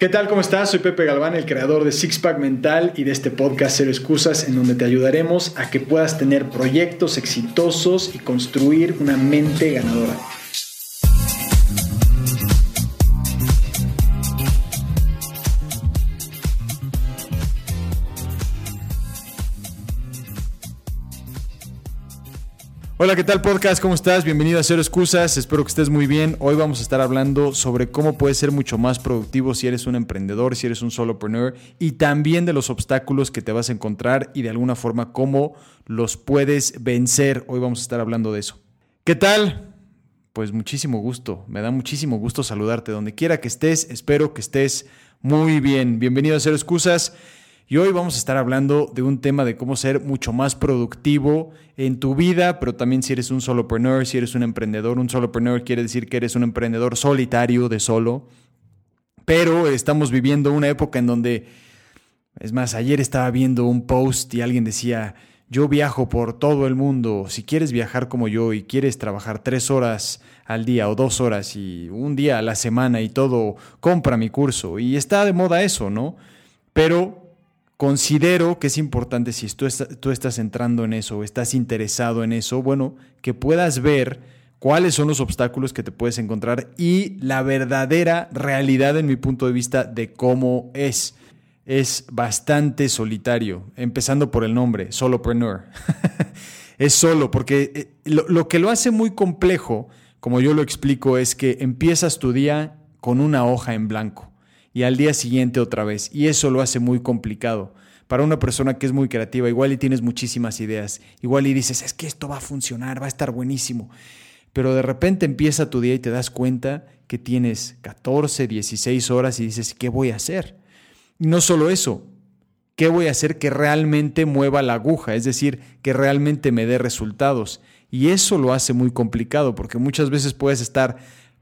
¿Qué tal? ¿Cómo estás? Soy Pepe Galván, el creador de Sixpack Mental y de este podcast Cero Excusas, en donde te ayudaremos a que puedas tener proyectos exitosos y construir una mente ganadora. Hola, ¿qué tal podcast? ¿Cómo estás? Bienvenido a Cero Excusas, espero que estés muy bien. Hoy vamos a estar hablando sobre cómo puedes ser mucho más productivo si eres un emprendedor, si eres un solopreneur y también de los obstáculos que te vas a encontrar y de alguna forma cómo los puedes vencer. Hoy vamos a estar hablando de eso. ¿Qué tal? Pues muchísimo gusto, me da muchísimo gusto saludarte donde quiera que estés, espero que estés muy bien. Bienvenido a Cero Excusas. Y hoy vamos a estar hablando de un tema de cómo ser mucho más productivo en tu vida, pero también si eres un solopreneur, si eres un emprendedor. Un solopreneur quiere decir que eres un emprendedor solitario, de solo. Pero estamos viviendo una época en donde, es más, ayer estaba viendo un post y alguien decía, yo viajo por todo el mundo, si quieres viajar como yo y quieres trabajar tres horas al día o dos horas y un día a la semana y todo, compra mi curso. Y está de moda eso, ¿no? Pero considero que es importante si tú, estás entrando en eso o estás interesado en eso, bueno, que puedas ver cuáles son los obstáculos que te puedes encontrar y la verdadera realidad en mi punto de vista de cómo es. Es bastante solitario, empezando por el nombre, solopreneur. es solo, porque eh, lo que lo hace muy complejo, como yo lo explico, es que empiezas tu día con una hoja en blanco y al día siguiente otra vez. Y eso lo hace muy complicado. Para una persona que es muy creativa, igual y tienes muchísimas ideas, igual y dices, es que esto va a funcionar, va a estar buenísimo. Pero de repente empieza tu día y te das cuenta que tienes 14, 16 horas y dices, ¿qué voy a hacer? Y no solo eso, ¿qué voy a hacer que realmente mueva la aguja? Es decir, que realmente me dé resultados. Y eso lo hace muy complicado porque muchas veces puedes estar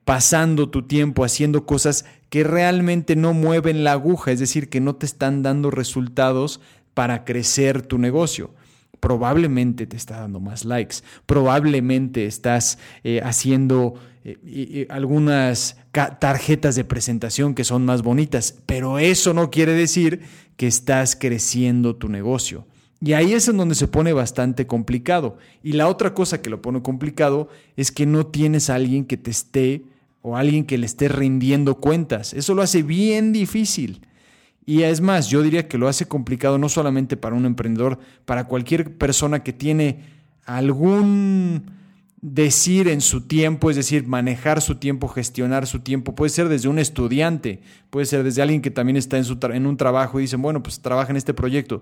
pasando tu tiempo haciendo cosas que realmente no mueven la aguja, es decir, que no te están dando resultados para crecer tu negocio. Probablemente te está dando más likes, probablemente estás eh, haciendo eh, algunas tarjetas de presentación que son más bonitas, pero eso no quiere decir que estás creciendo tu negocio. Y ahí es en donde se pone bastante complicado. Y la otra cosa que lo pone complicado es que no tienes a alguien que te esté o alguien que le esté rindiendo cuentas. Eso lo hace bien difícil. Y es más, yo diría que lo hace complicado no solamente para un emprendedor, para cualquier persona que tiene algún decir en su tiempo, es decir, manejar su tiempo, gestionar su tiempo. Puede ser desde un estudiante, puede ser desde alguien que también está en, su en un trabajo y dicen, bueno, pues trabaja en este proyecto.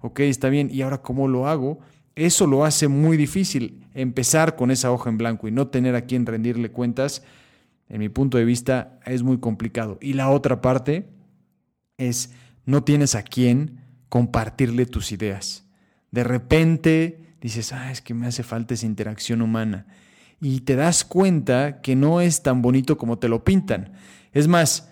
Ok, está bien. ¿Y ahora cómo lo hago? Eso lo hace muy difícil, empezar con esa hoja en blanco y no tener a quien rendirle cuentas en mi punto de vista, es muy complicado. Y la otra parte es, no tienes a quién compartirle tus ideas. De repente dices, ah, es que me hace falta esa interacción humana. Y te das cuenta que no es tan bonito como te lo pintan. Es más,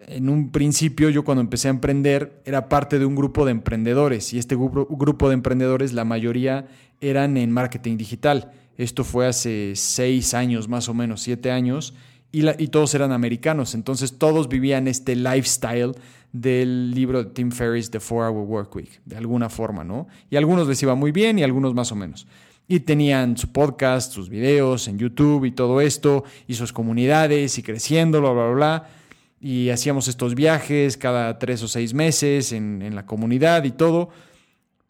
en un principio yo cuando empecé a emprender era parte de un grupo de emprendedores y este grupo, de emprendedores la mayoría eran en marketing digital esto fue hace seis años, más o menos, siete años, y, todos eran americanos. Entonces todos vivían este lifestyle del libro de Tim Ferriss, The Four Hour Work Week, de alguna forma, ¿no? Y algunos les iba muy bien y algunos más o menos. Y tenían su podcast, sus videos en YouTube y todo esto, y sus comunidades y creciendo, bla, bla, bla. Y hacíamos estos viajes cada tres o seis meses en, en la comunidad y todo.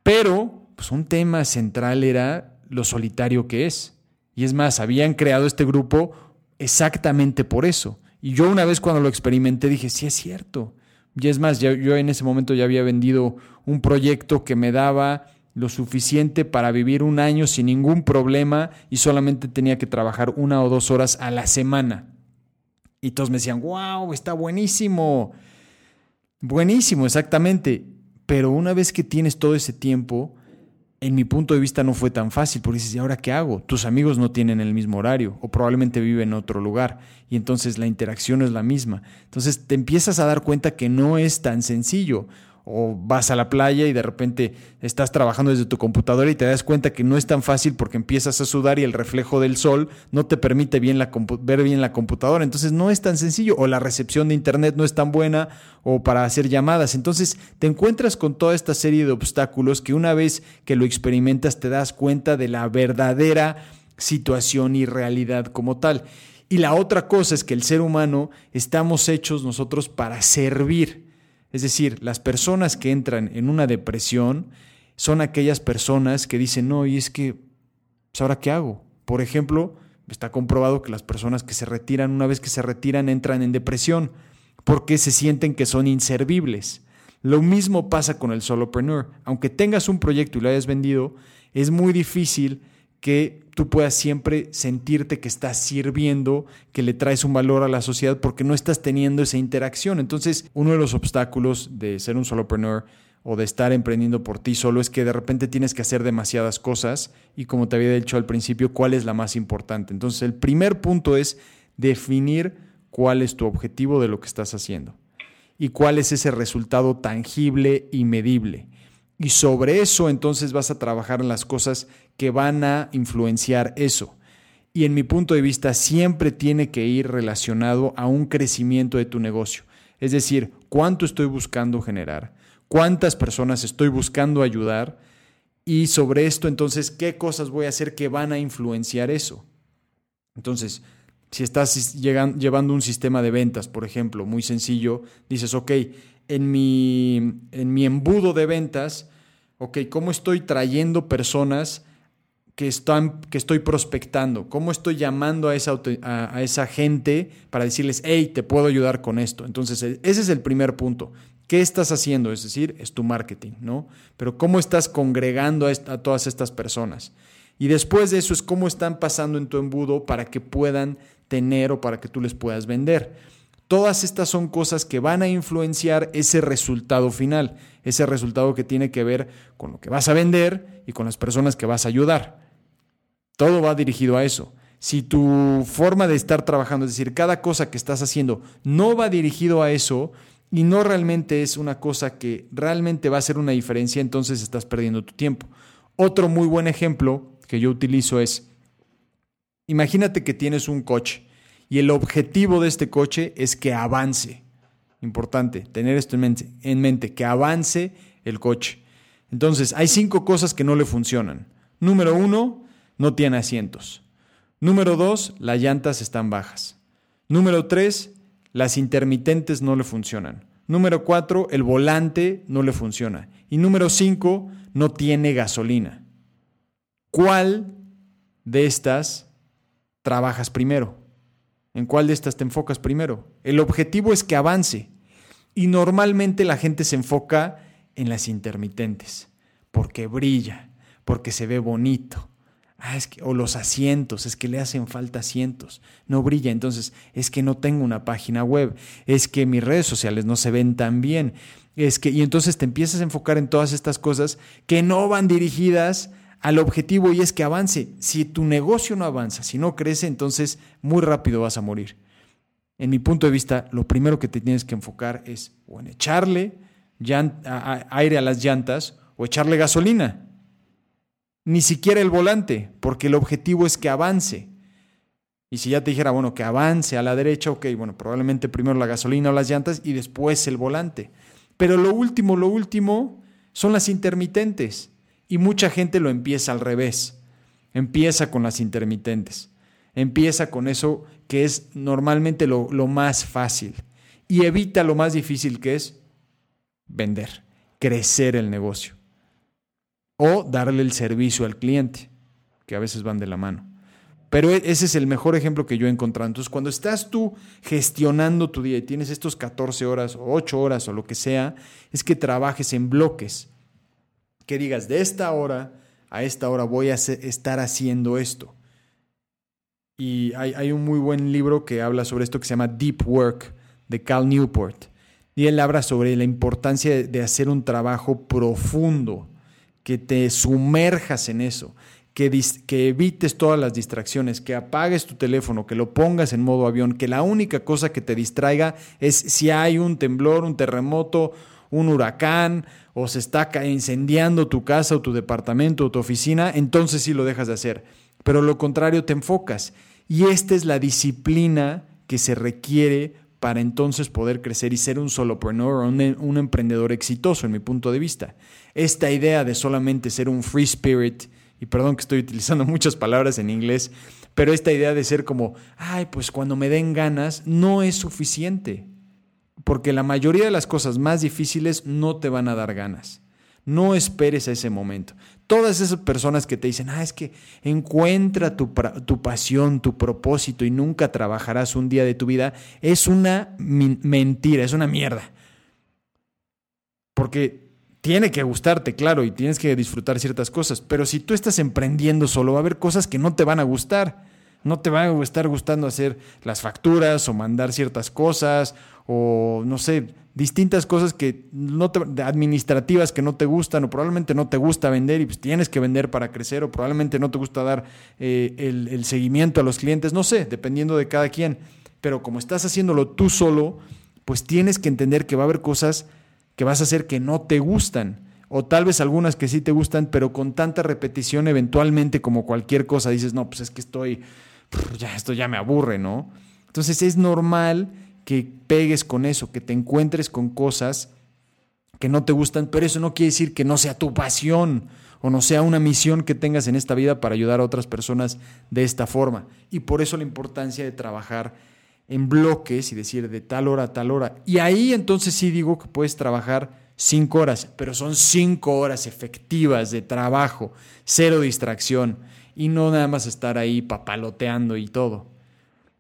Pero, pues un tema central era lo solitario que es. Y es más, habían creado este grupo exactamente por eso. Y yo una vez cuando lo experimenté dije, sí es cierto. Y es más, yo en ese momento ya había vendido un proyecto que me daba lo suficiente para vivir un año sin ningún problema y solamente tenía que trabajar una o dos horas a la semana. Y todos me decían, wow, está buenísimo. Buenísimo, exactamente. Pero una vez que tienes todo ese tiempo, en mi punto de vista no fue tan fácil, porque dices, ¿y ahora qué hago? Tus amigos no tienen el mismo horario o probablemente viven en otro lugar y entonces la interacción es la misma. Entonces te empiezas a dar cuenta que no es tan sencillo. O vas a la playa y de repente estás trabajando desde tu computadora y te das cuenta que no es tan fácil porque empiezas a sudar y el reflejo del sol no te permite bien la ver bien la computadora. Entonces no es tan sencillo o la recepción de internet no es tan buena o para hacer llamadas. Entonces te encuentras con toda esta serie de obstáculos que una vez que lo experimentas te das cuenta de la verdadera situación y realidad como tal. Y la otra cosa es que el ser humano estamos hechos nosotros para servir. Es decir, las personas que entran en una depresión son aquellas personas que dicen, no, y es que, pues ahora qué hago. Por ejemplo, está comprobado que las personas que se retiran, una vez que se retiran, entran en depresión porque se sienten que son inservibles. Lo mismo pasa con el solopreneur. Aunque tengas un proyecto y lo hayas vendido, es muy difícil que tú puedas siempre sentirte que estás sirviendo, que le traes un valor a la sociedad porque no estás teniendo esa interacción. Entonces, uno de los obstáculos de ser un solopreneur o de estar emprendiendo por ti solo es que de repente tienes que hacer demasiadas cosas y como te había dicho al principio, ¿cuál es la más importante? Entonces, el primer punto es definir cuál es tu objetivo de lo que estás haciendo y cuál es ese resultado tangible y medible. Y sobre eso entonces vas a trabajar en las cosas que van a influenciar eso. Y en mi punto de vista siempre tiene que ir relacionado a un crecimiento de tu negocio. Es decir, cuánto estoy buscando generar, cuántas personas estoy buscando ayudar y sobre esto entonces qué cosas voy a hacer que van a influenciar eso. Entonces, si estás llevando un sistema de ventas, por ejemplo, muy sencillo, dices, ok, en mi, en mi embudo de ventas, ok, ¿cómo estoy trayendo personas que, están, que estoy prospectando? ¿Cómo estoy llamando a esa, a, esa gente para decirles, hey, te puedo ayudar con esto? Entonces, e, ese es el primer punto. ¿Qué estás haciendo? Es decir, es tu marketing, ¿no? Pero ¿cómo estás congregando a, a todas estas personas? Y después de eso es cómo están pasando en tu embudo para que puedan tener o para que tú les puedas vender. Todas estas son cosas que van a influenciar ese resultado final, ese resultado que tiene que ver con lo que vas a vender y con las personas que vas a ayudar. Todo va dirigido a eso. Si tu forma de estar trabajando, es decir, cada cosa que estás haciendo no va dirigido a eso y no realmente es una cosa que realmente va a hacer una diferencia, entonces estás perdiendo tu tiempo. Otro muy buen ejemplo que yo utilizo es, imagínate que tienes un coche y el objetivo de este coche es que avance. Importante, tener esto en mente, en mente, que avance el coche. Entonces, hay cinco cosas que no le funcionan. Número uno, no tiene asientos. Número dos, las llantas están bajas. Número tres, las intermitentes no le funcionan. Número cuatro, el volante no le funciona. Y número cinco, no tiene gasolina. ¿Cuál de estas trabajas primero? ¿En cuál de estas te enfocas primero? El objetivo es que avance. Y normalmente la gente se enfoca en las intermitentes, porque brilla, porque se ve bonito. Ah, o los asientos, es que le hacen falta asientos. No brilla, entonces es que no tengo una página web, es que mis redes sociales no se ven tan bien. Es que, y entonces te empiezas a enfocar en todas estas cosas que no van dirigidas al objetivo y es que avance. Si tu negocio no avanza, si no crece, entonces muy rápido vas a morir. En mi punto de vista, lo primero que te tienes que enfocar es o en echarle aire a las llantas o echarle gasolina. Ni siquiera el volante, porque el objetivo es que avance. Y si ya te dijera, bueno, que avance a la derecha, ok, bueno, probablemente primero la gasolina o las llantas y después el volante. Pero lo último, lo último son las intermitentes. Y mucha gente lo empieza al revés. Empieza con las intermitentes. Empieza con eso que es normalmente lo, más fácil. Y evita lo más difícil que es vender, crecer el negocio. O darle el servicio al cliente, que a veces van de la mano. Pero e, ese es el mejor ejemplo que yo he encontrado. Entonces, cuando estás tú gestionando tu día y tienes estos 14 horas o 8 horas o lo que sea, es que trabajes en bloques que digas, de esta hora a esta hora voy a estar haciendo esto. Y hay, un muy buen libro que habla sobre esto que se llama Deep Work de Cal Newport. Y él habla sobre la importancia de hacer un trabajo profundo, que te sumerjas en eso, que, evites todas las distracciones, que apagues tu teléfono, que lo pongas en modo avión, que la única cosa que te distraiga es si hay un temblor, un terremoto un huracán o se está incendiando tu casa o tu departamento o tu oficina, entonces sí lo dejas de hacer. Pero lo contrario, te enfocas. Y esta es la disciplina que se requiere para entonces poder crecer y ser un solopreneur o un, emprendedor exitoso, en mi punto de vista. Esta idea de solamente ser un free spirit, y perdón que estoy utilizando muchas palabras en inglés, pero esta idea de ser como, ay, pues cuando me den ganas, no es suficiente, porque la mayoría de las cosas más difíciles no te van a dar ganas. No esperes a ese momento. Todas esas personas que te dicen, ah, es que encuentra tu, tu pasión, tu propósito y nunca trabajarás un día de tu vida, es una mentira, es una mierda. Porque tiene que gustarte, claro, y tienes que disfrutar ciertas cosas, pero si tú estás emprendiendo solo, va a haber cosas que no te van a gustar. No te va a estar gustando hacer las facturas o mandar ciertas cosas o no sé, distintas cosas que no administrativas que no te gustan o probablemente no te gusta vender y pues tienes que vender para crecer o probablemente no te gusta dar eh, el, el seguimiento a los clientes, no sé, dependiendo de cada quien. Pero como estás haciéndolo tú solo, pues tienes que entender que va a haber cosas que vas a hacer que no te gustan o tal vez algunas que sí te gustan, pero con tanta repetición eventualmente como cualquier cosa dices, no, pues es que estoy, ya esto ya me aburre, ¿no? Entonces es normal que pegues con eso, que te encuentres con cosas que no te gustan, pero eso no quiere decir que no sea tu pasión o no sea una misión que tengas en esta vida para ayudar a otras personas de esta forma. Y por eso la importancia de trabajar en bloques y decir de tal hora a tal hora. Y ahí entonces sí digo que puedes trabajar cinco horas, pero son cinco horas efectivas de trabajo, cero distracción y no nada más estar ahí papaloteando y todo.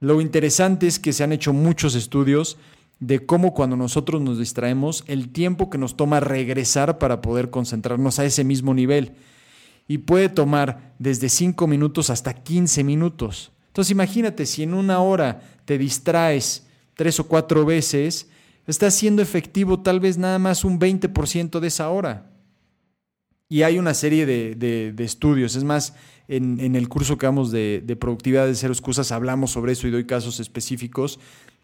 Lo interesante es que se han hecho muchos estudios de cómo cuando nosotros nos distraemos, el tiempo que nos toma regresar para poder concentrarnos a ese mismo nivel. Y puede tomar desde 5 minutos hasta 15 minutos. Entonces imagínate, si en una hora te distraes tres o cuatro veces, estás siendo efectivo tal vez nada más un 20% de esa hora. Y hay una serie de, estudios. Es más, en, el curso que damos de, productividad de cero excusas hablamos sobre eso y doy casos específicos,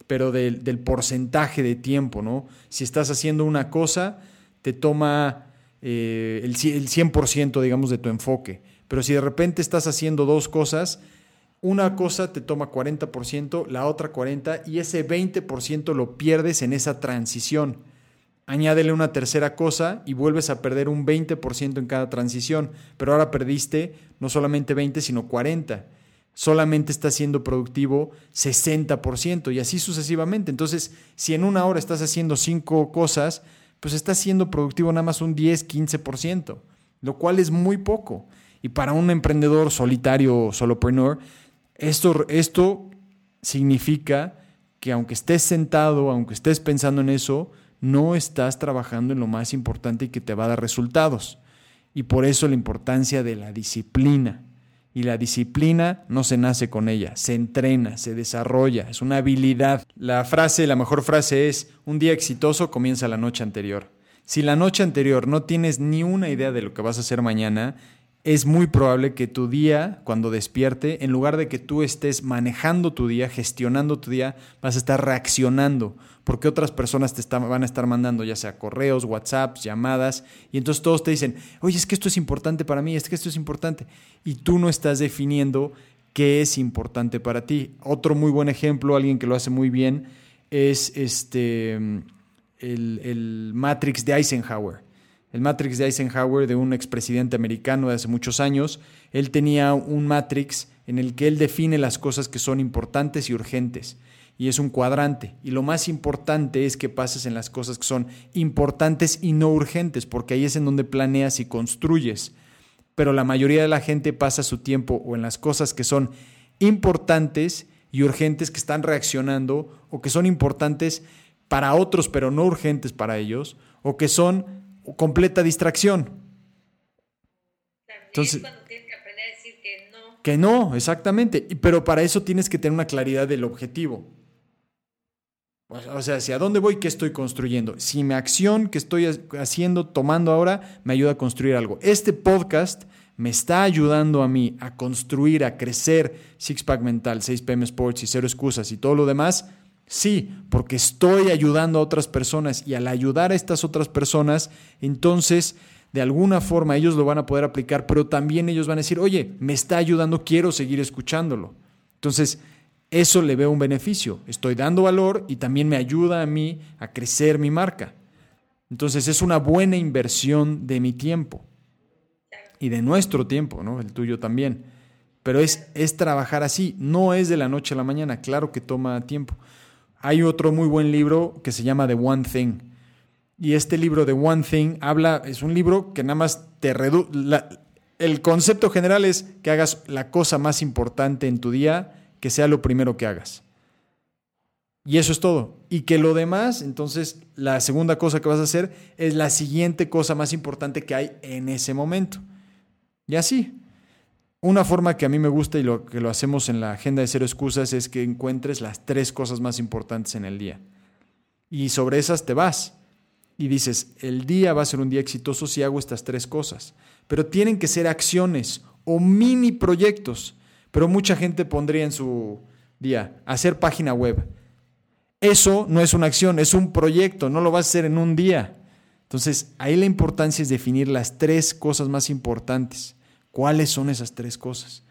pero del, porcentaje de tiempo, ¿no? Si estás haciendo una cosa, te toma eh, el, el 100%, digamos, de tu enfoque. Pero si de repente estás haciendo dos cosas, una cosa te toma 40%, la otra 40% y ese 20% lo pierdes en esa transición añádele una tercera cosa y vuelves a perder un 20% en cada transición, pero ahora perdiste no solamente 20, sino 40. Solamente estás siendo productivo 60% y así sucesivamente. Entonces, si en una hora estás haciendo cinco cosas, pues estás siendo productivo nada más un 10, 15%, lo cual es muy poco. Y para un emprendedor solitario o solopreneur, esto, esto significa que aunque estés sentado, aunque estés pensando en eso, no estás trabajando en lo más importante y que te va a dar resultados. Y por eso la importancia de la disciplina. Y la disciplina no se nace con ella, se entrena, se desarrolla, es una habilidad. La frase, la mejor frase es, un día exitoso comienza la noche anterior. Si la noche anterior no tienes ni una idea de lo que vas a hacer mañana, es muy probable que tu día, cuando despierte, en lugar de que tú estés manejando tu día, gestionando tu día, vas a estar reaccionando, porque otras personas te van a estar mandando ya sea correos, WhatsApps, llamadas, y entonces todos te dicen, oye, es que esto es importante para mí, es que esto es importante, y tú no estás definiendo qué es importante para ti. Otro muy buen ejemplo, alguien que lo hace muy bien, es este, el, el Matrix de Eisenhower el Matrix de Eisenhower, de un expresidente americano de hace muchos años, él tenía un Matrix en el que él define las cosas que son importantes y urgentes. Y es un cuadrante. Y lo más importante es que pases en las cosas que son importantes y no urgentes, porque ahí es en donde planeas y construyes. Pero la mayoría de la gente pasa su tiempo o en las cosas que son importantes y urgentes que están reaccionando, o que son importantes para otros pero no urgentes para ellos, o que son completa distracción. Entonces, cuando tienes que aprender a decir que no. Que no, exactamente. Pero para eso tienes que tener una claridad del objetivo. O sea, hacia dónde voy, qué estoy construyendo. Si mi acción que estoy haciendo, tomando ahora, me ayuda a construir algo. Este podcast me está ayudando a mí a construir, a crecer Six Pack Mental, 6 PM Sports y Cero Excusas y todo lo demás, Sí, porque estoy ayudando a otras personas y al ayudar a estas otras personas, entonces de alguna forma ellos lo van a poder aplicar, pero también ellos van a decir, oye, me está ayudando, quiero seguir escuchándolo. Entonces, eso le veo un beneficio. Estoy dando valor y también me ayuda a mí a crecer mi marca. Entonces, es una buena inversión de mi tiempo y de nuestro tiempo, ¿no? El tuyo también. Pero es, es trabajar así, no es de la noche a la mañana, claro que toma tiempo. Hay otro muy buen libro que se llama The One Thing. Y este libro The One Thing habla, es un libro que nada más te reduce. El concepto general es que hagas la cosa más importante en tu día, que sea lo primero que hagas. Y eso es todo. Y que lo demás, entonces, la segunda cosa que vas a hacer es la siguiente cosa más importante que hay en ese momento. Y así. Una forma que a mí me gusta y lo que lo hacemos en la agenda de cero excusas es que encuentres las tres cosas más importantes en el día. Y sobre esas te vas. Y dices, el día va a ser un día exitoso si hago estas tres cosas. Pero tienen que ser acciones o mini proyectos. Pero mucha gente pondría en su día hacer página web. Eso no es una acción, es un proyecto, no lo vas a hacer en un día. Entonces, ahí la importancia es definir las tres cosas más importantes. ¿Cuáles son esas tres cosas?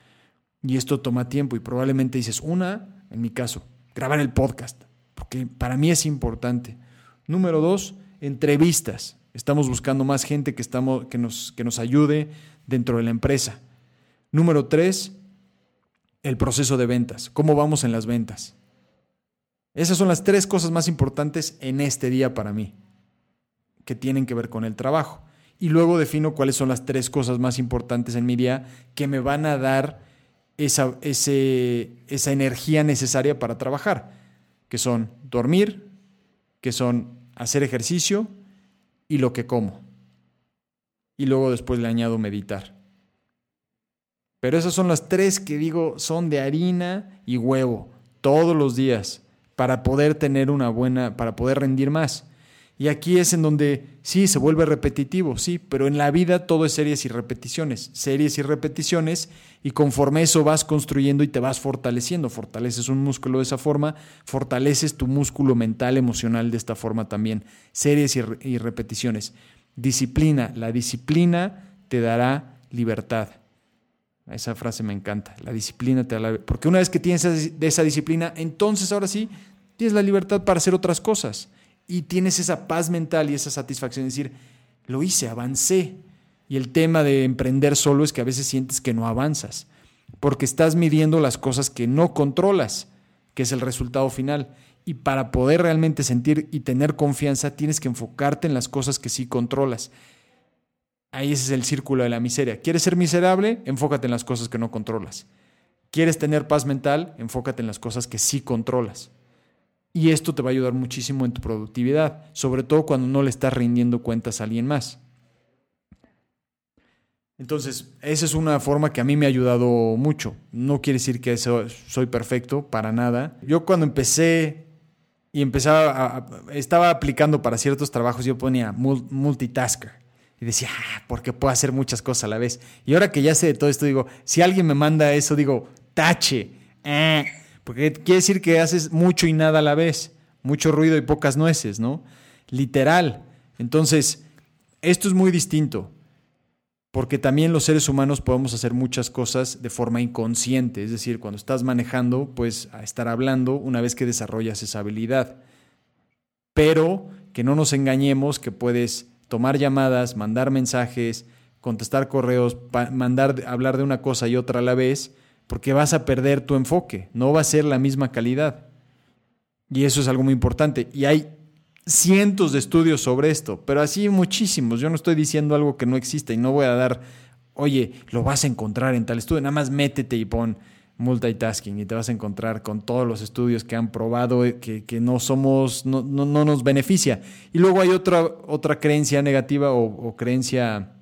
Y esto toma tiempo y probablemente dices, una, en mi caso, grabar el podcast, porque para mí es importante. Número dos, entrevistas. Estamos buscando más gente que, estamos, que, nos, que nos ayude dentro de la empresa. Número tres, el proceso de ventas. ¿Cómo vamos en las ventas? Esas son las tres cosas más importantes en este día para mí, que tienen que ver con el trabajo y luego defino cuáles son las tres cosas más importantes en mi día que me van a dar esa, esa energía necesaria para trabajar, que son dormir, que son hacer ejercicio y lo que como. Y luego después le añado meditar. Pero esas son las tres que digo son de harina y huevo todos los días para poder tener una buena, para poder rendir más. Y aquí es en donde sí se vuelve repetitivo, sí, pero en la vida todo es series y repeticiones, series y repeticiones, y conforme eso vas construyendo y te vas fortaleciendo, fortaleces un músculo de esa forma, fortaleces tu músculo mental, emocional de esta forma también, series y, repeticiones. Disciplina, la disciplina te dará libertad. Esa frase me encanta, la disciplina te dará, porque una vez que tienes esa disciplina, entonces ahora sí tienes la libertad para hacer otras cosas y tienes esa paz mental y esa satisfacción de decir, lo hice, avancé. Y el tema de emprender solo es que a veces sientes que no avanzas, porque estás midiendo las cosas que no controlas, que es el resultado final. Y para poder realmente sentir y tener confianza, tienes que enfocarte en las cosas que sí controlas. Ahí ese es el círculo de la miseria. ¿Quieres ser miserable? Enfócate en las cosas que no controlas. ¿Quieres tener paz mental? Enfócate en las cosas que sí controlas. Y esto te va a ayudar muchísimo en tu productividad, sobre todo cuando no le estás rindiendo cuentas a alguien más. Entonces, esa es una forma que a mí me ha ayudado mucho. No quiere decir que soy perfecto, para nada. Yo cuando empecé y empezaba estaba aplicando para ciertos trabajos, yo ponía multitasker. Y decía, ah, porque puedo hacer muchas cosas a la vez. Y ahora que ya sé de todo esto, digo, si alguien me manda eso, digo, tache. Eh, porque quiere decir que haces mucho y nada a la vez, mucho ruido y pocas nueces, ¿no? Literal. Entonces, esto es muy distinto, porque también los seres humanos podemos hacer muchas cosas de forma inconsciente, es decir, cuando estás manejando, pues a estar hablando una vez que desarrollas esa habilidad. Pero que no nos engañemos que puedes tomar llamadas, mandar mensajes, contestar correos, mandar hablar de una cosa y otra a la vez porque vas a perder tu enfoque, no va a ser la misma calidad. Y eso es algo muy importante. Y hay cientos de estudios sobre esto, pero así muchísimos. Yo no estoy diciendo algo que no exista y no voy a dar, oye, lo vas a encontrar en tal estudio. Nada más métete y pon multitasking y te vas a encontrar con todos los estudios que han probado que, no somos, no, no, nos beneficia. Y luego hay otra, otra creencia negativa o, creencia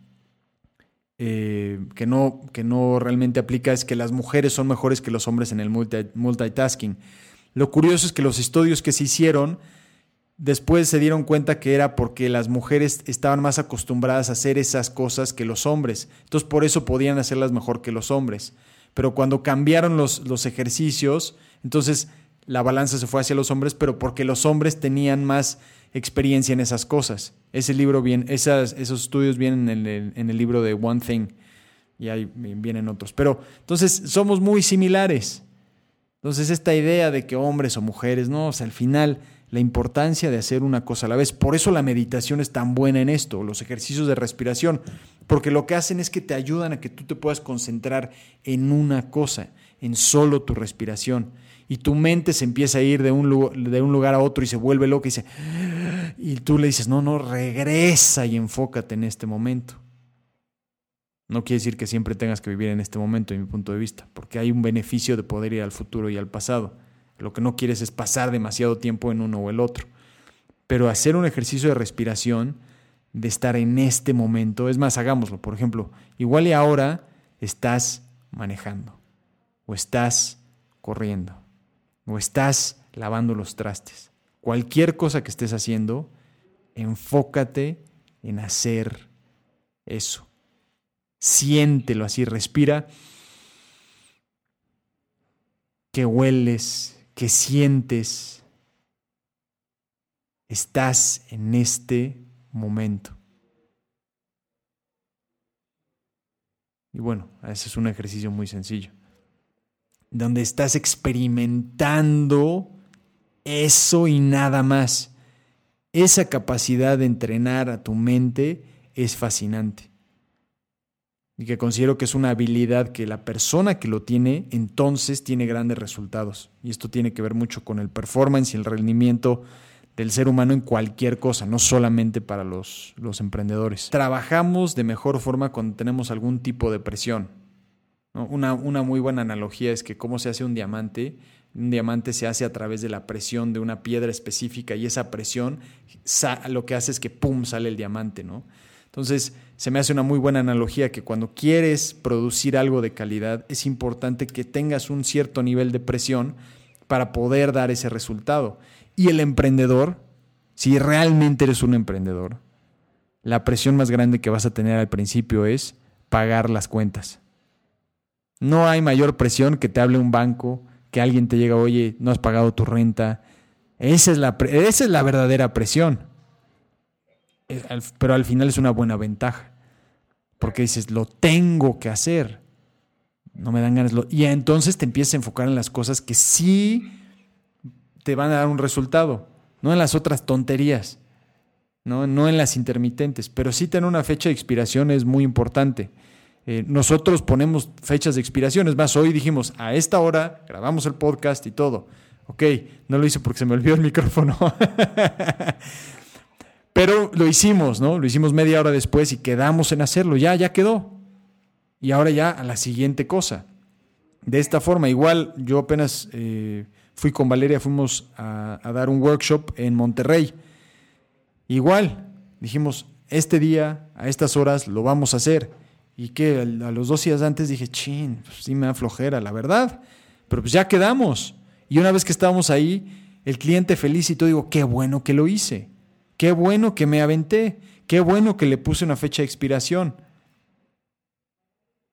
eh, que, no, que no realmente aplica es que las mujeres son mejores que los hombres en el multitasking. Lo curioso es que los estudios que se hicieron después se dieron cuenta que era porque las mujeres estaban más acostumbradas a hacer esas cosas que los hombres. Entonces por eso podían hacerlas mejor que los hombres. Pero cuando cambiaron los, los ejercicios, entonces la balanza se fue hacia los hombres, pero porque los hombres tenían más experiencia en esas cosas. Ese libro bien, esas, esos estudios vienen en el, en el libro de One Thing y ahí vienen otros. Pero entonces somos muy similares. Entonces esta idea de que hombres o mujeres, no, al final la importancia de hacer una cosa a la vez. Por eso la meditación es tan buena en esto, los ejercicios de respiración, porque lo que hacen es que te ayudan a que tú te puedas concentrar en una cosa, en solo tu respiración. Y tu mente se empieza a ir de un, lugar, a otro y se vuelve loca y dice, y tú le dices, no, no, regresa y enfócate en este momento. No quiere decir que siempre tengas que vivir en este momento, en mi punto de vista, porque hay un beneficio de poder ir al futuro y al pasado. Lo que no quieres es pasar demasiado tiempo en uno o el otro. Pero hacer un ejercicio de respiración, de estar en este momento, es más, hagámoslo. Por ejemplo, igual y ahora estás manejando, o estás corriendo, o estás lavando los trastes. Cualquier cosa que estés haciendo, enfócate en hacer eso. Siéntelo así, respira. Que hueles, que sientes. Estás en este momento. Y bueno, ese es un ejercicio muy sencillo. Donde estás experimentando eso y nada más. Esa capacidad de entrenar a tu mente es fascinante y que considero que es una habilidad que la persona que lo tiene entonces tiene grandes resultados. Y esto tiene que ver mucho con el performance y el rendimiento del ser humano en cualquier cosa, no solamente para los, los emprendedores. Trabajamos de mejor forma cuando tenemos algún tipo de presión. Una, una muy buena analogía es que cómo se hace un diamante. Un diamante se hace a través de la presión de una piedra específica y esa presión lo que hace es que ¡pum! sale el diamante, ¿no? Entonces, se me hace una muy buena analogía que cuando quieres producir algo de calidad, es importante que tengas un cierto nivel de presión para poder dar ese resultado. Y el emprendedor, si realmente eres un emprendedor, la presión más grande que vas a tener al principio es pagar las cuentas. No hay mayor presión que te hable un banco, que alguien te llega, oye, no has pagado tu renta. Esa es la, esa es la verdadera presión. Pero al final es una buena ventaja. Porque dices, lo tengo que hacer. No me dan ganas. Y entonces te empiezas a enfocar en las cosas que sí te van a dar un resultado, no en las otras tonterías, no, no en las intermitentes, pero sí tener una fecha de expiración es muy importante. Eh, nosotros ponemos fechas de expiración, es más, hoy dijimos, a esta hora grabamos el podcast y todo. Ok, no lo hice porque se me olvidó el micrófono. Pero lo hicimos, ¿no? Lo hicimos media hora después y quedamos en hacerlo. Ya, ya quedó. Y ahora ya a la siguiente cosa. De esta forma, igual yo apenas eh, fui con Valeria, fuimos a, dar un workshop en Monterrey. Igual, dijimos, este día, a estas horas, lo vamos a hacer. Y que a los dos días antes dije, chin, pues sí me da flojera, la verdad. Pero pues ya quedamos. Y una vez que estábamos ahí, el cliente feliz y todo, digo, qué bueno que lo hice. Qué bueno que me aventé, qué bueno que le puse una fecha de expiración.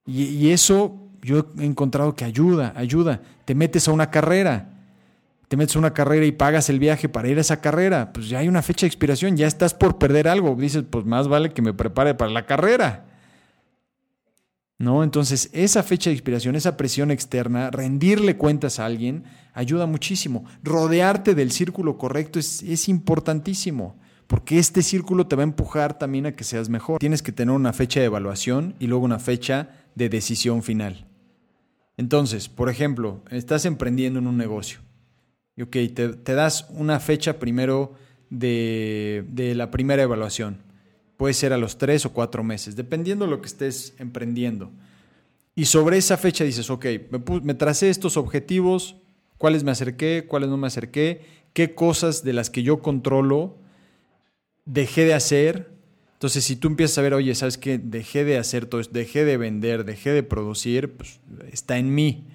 Y, eso yo he encontrado que ayuda, ayuda. Te metes a una carrera, te metes a una carrera y pagas el viaje para ir a esa carrera, pues ya hay una fecha de expiración, ya estás por perder algo. Dices, pues más vale que me prepare para la carrera. ¿No? Entonces, esa fecha de expiración, esa presión externa, rendirle cuentas a alguien, ayuda muchísimo. Rodearte del círculo correcto es, es importantísimo porque este círculo te va a empujar también a que seas mejor. Tienes que tener una fecha de evaluación y luego una fecha de decisión final. Entonces, por ejemplo, estás emprendiendo en un negocio. Y te, das una fecha primero de, de, la primera evaluación. Puede ser a los tres o cuatro meses, dependiendo de lo que estés emprendiendo. Y sobre esa fecha dices, ok, me, me tracé estos objetivos, cuáles me acerqué, cuáles no me acerqué, qué cosas de las que yo controlo dejé de hacer. Entonces, si tú empiezas a ver, oye, ¿sabes qué? Dejé de hacer todo esto, dejé de vender, dejé de producir, pues está en mí.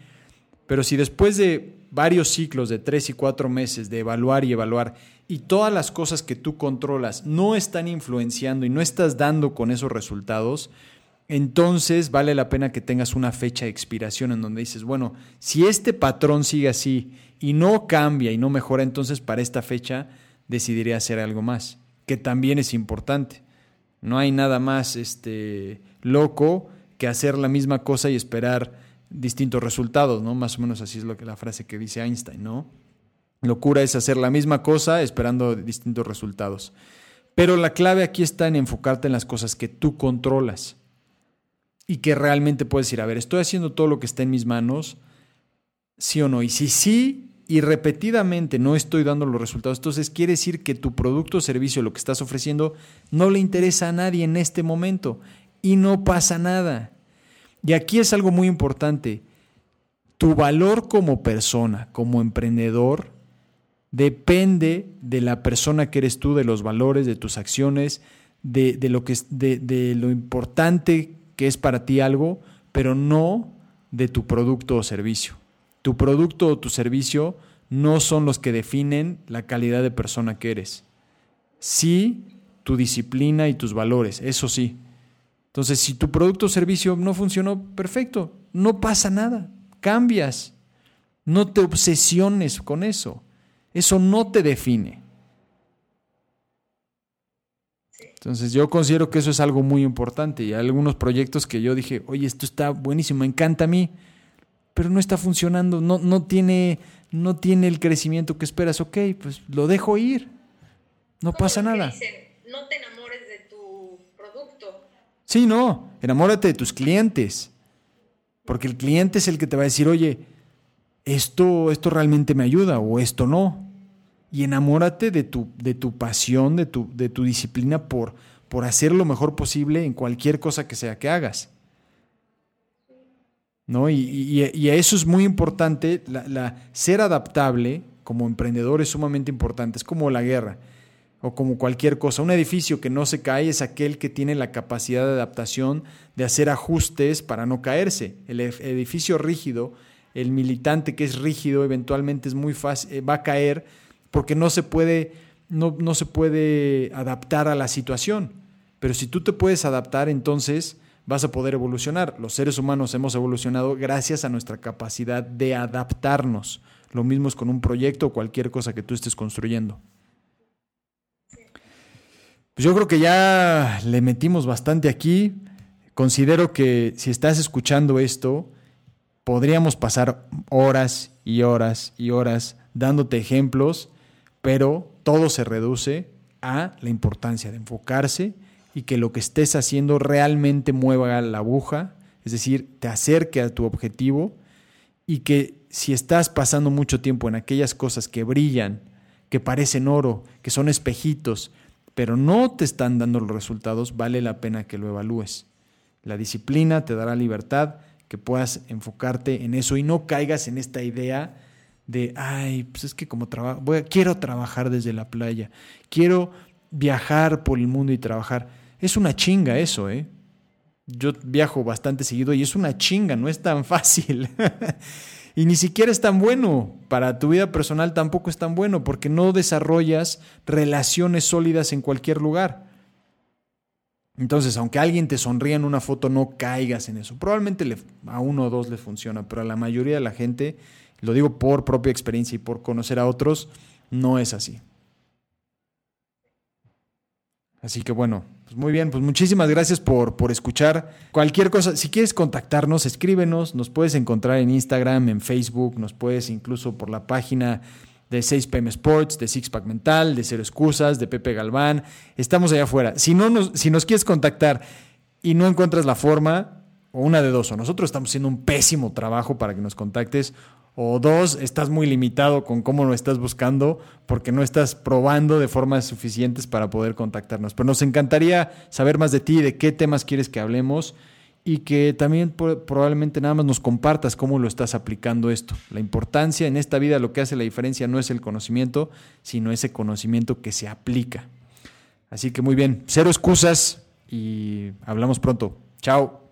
Pero si después de varios ciclos de tres y cuatro meses de evaluar y evaluar y todas las cosas que tú controlas no están influenciando y no estás dando con esos resultados, entonces vale la pena que tengas una fecha de expiración en donde dices, bueno, si este patrón sigue así y no cambia y no mejora, entonces para esta fecha decidiré hacer algo más, que también es importante. No hay nada más este, loco que hacer la misma cosa y esperar distintos resultados, ¿no? Más o menos así es lo que la frase que dice Einstein, ¿no? Locura es hacer la misma cosa esperando distintos resultados. Pero la clave aquí está en enfocarte en las cosas que tú controlas y que realmente puedes decir, a ver, estoy haciendo todo lo que está en mis manos, sí o no. Y si sí y repetidamente no estoy dando los resultados, entonces quiere decir que tu producto o servicio, lo que estás ofreciendo, no le interesa a nadie en este momento y no pasa nada. Y aquí es algo muy importante. Tu valor como persona, como emprendedor, depende de la persona que eres tú, de los valores, de tus acciones, de, lo, que, de, lo importante que es para ti algo, pero no de tu producto o servicio. Tu producto o tu servicio no son los que definen la calidad de persona que eres. Sí, tu disciplina y tus valores, eso sí. Entonces, si tu producto o servicio no funcionó, perfecto, no pasa nada, cambias. No te obsesiones con eso. Eso no te define. Entonces yo considero que eso es algo muy importante y hay algunos proyectos que yo dije, oye, esto está buenísimo, me encanta a mí, pero no está funcionando, no, no, tiene, no tiene el crecimiento que esperas, ok, pues lo dejo ir, no pasa nada. Dicen, no te enamores de tu producto. Sí, no, enamórate de tus clientes, porque el cliente es el que te va a decir, oye, esto, esto realmente me ayuda o esto no y enamórate de tu, de tu pasión, de tu, de tu disciplina por, por hacer lo mejor posible en cualquier cosa que sea que hagas. ¿No? Y, y, a eso es muy importante, la, ser adaptable como emprendedor es sumamente importante, es como la guerra o como cualquier cosa. Un edificio que no se cae es aquel que tiene la capacidad de adaptación, de hacer ajustes para no caerse. El edificio rígido, el militante que es rígido, eventualmente es muy fácil, eh, va a caer porque no se puede, no, no se puede adaptar a la situación. Pero si tú te puedes adaptar, entonces vas a poder evolucionar. Los seres humanos hemos evolucionado gracias a nuestra capacidad de adaptarnos. Lo mismo es con un proyecto o cualquier cosa que tú estés construyendo. Pues yo creo que ya le metimos bastante aquí. Considero que si estás escuchando esto, podríamos pasar horas y horas y horas dándote ejemplos pero todo se reduce a la importancia de enfocarse y que lo que estés haciendo realmente mueva la aguja, es decir, te acerque a tu objetivo y que si estás pasando mucho tiempo en aquellas cosas que brillan, que parecen oro, que son espejitos, pero no te están dando los resultados, vale la pena que lo evalúes. La disciplina te dará libertad, que puedas enfocarte en eso y no caigas en esta idea de, ay, pues es que como trabajo, quiero trabajar desde la playa, quiero viajar por el mundo y trabajar. Es una chinga eso, ¿eh? Yo viajo bastante seguido y es una chinga, no es tan fácil. y ni siquiera es tan bueno. Para tu vida personal tampoco es tan bueno porque no desarrollas relaciones sólidas en cualquier lugar. Entonces, aunque alguien te sonría en una foto, no caigas en eso. Probablemente a uno o dos le funciona, pero a la mayoría de la gente lo digo por propia experiencia y por conocer a otros, no es así. Así que bueno, pues muy bien, pues muchísimas gracias por, por escuchar. Cualquier cosa, si quieres contactarnos, escríbenos, nos puedes encontrar en Instagram, en Facebook, nos puedes incluso por la página de 6PM Sports, de Sixpack Mental, de Cero Excusas, de Pepe Galván. Estamos allá afuera. Si, no nos, si nos quieres contactar y no encuentras la forma, o una de dos, o nosotros estamos haciendo un pésimo trabajo para que nos contactes, o dos, estás muy limitado con cómo lo estás buscando porque no estás probando de formas suficientes para poder contactarnos. Pero nos encantaría saber más de ti, de qué temas quieres que hablemos y que también probablemente nada más nos compartas cómo lo estás aplicando esto. La importancia en esta vida, lo que hace la diferencia no es el conocimiento, sino ese conocimiento que se aplica. Así que muy bien, cero excusas y hablamos pronto. Chao.